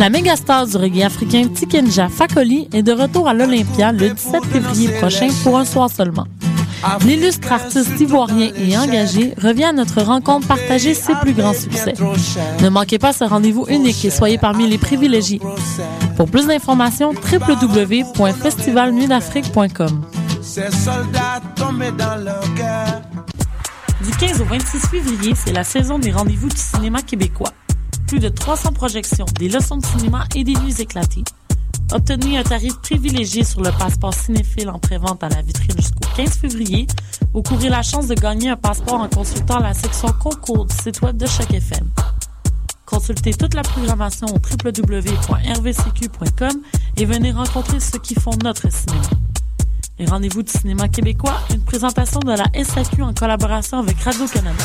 La méga star du reggae africain Tikenja Fakoli est de retour à l'Olympia le 17 février prochain pour un soir seulement. L'illustre artiste ivoirien et engagé revient à notre rencontre partager ses plus grands succès. Ne manquez pas ce rendez-vous unique et soyez parmi les privilégiés. Pour plus d'informations, www.festivalnuitdafrique.com. Du 15 au 26 février, c'est la saison des rendez-vous du cinéma québécois. Plus de 300 projections, des leçons de cinéma et des nuits éclatées. Obtenez un tarif privilégié sur le passeport cinéphile en prévente à la vitrine jusqu'au 15 février ou courez la chance de gagner un passeport en consultant la section concours du site web de chaque FM. Consultez toute la programmation au www.rvcq.com et venez rencontrer ceux qui font notre cinéma. Les rendez-vous du cinéma québécois, une présentation de la SAQ en collaboration avec Radio-Canada.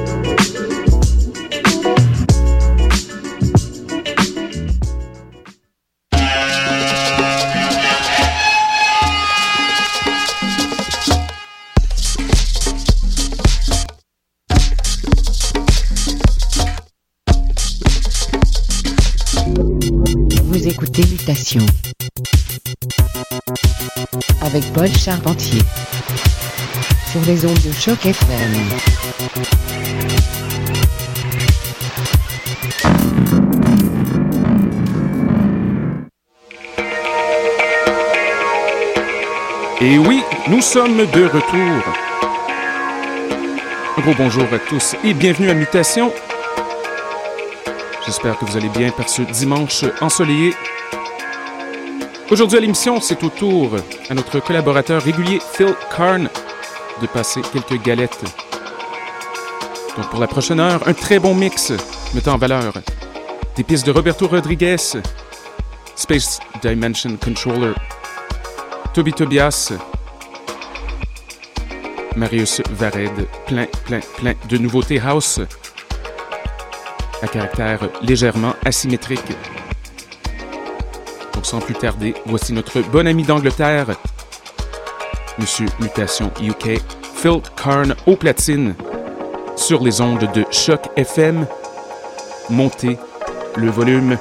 Charpentier sur les ondes de choc FM. Et oui, nous sommes de retour. Un gros bonjour à tous et bienvenue à Mutation. J'espère que vous allez bien par ce dimanche ensoleillé. Aujourd'hui à l'émission, c'est au tour à notre collaborateur régulier Phil Karn de passer quelques galettes. Donc pour la prochaine heure, un très bon mix mettant en valeur des pistes de Roberto Rodriguez, Space Dimension Controller, Toby Tobias, Marius Vared, plein, plein, plein de nouveautés house à caractère légèrement asymétrique. Sans plus tarder, voici notre bon ami d'Angleterre, Monsieur Mutation UK, Phil Karn au platine, sur les ondes de Choc FM. Montez le volume.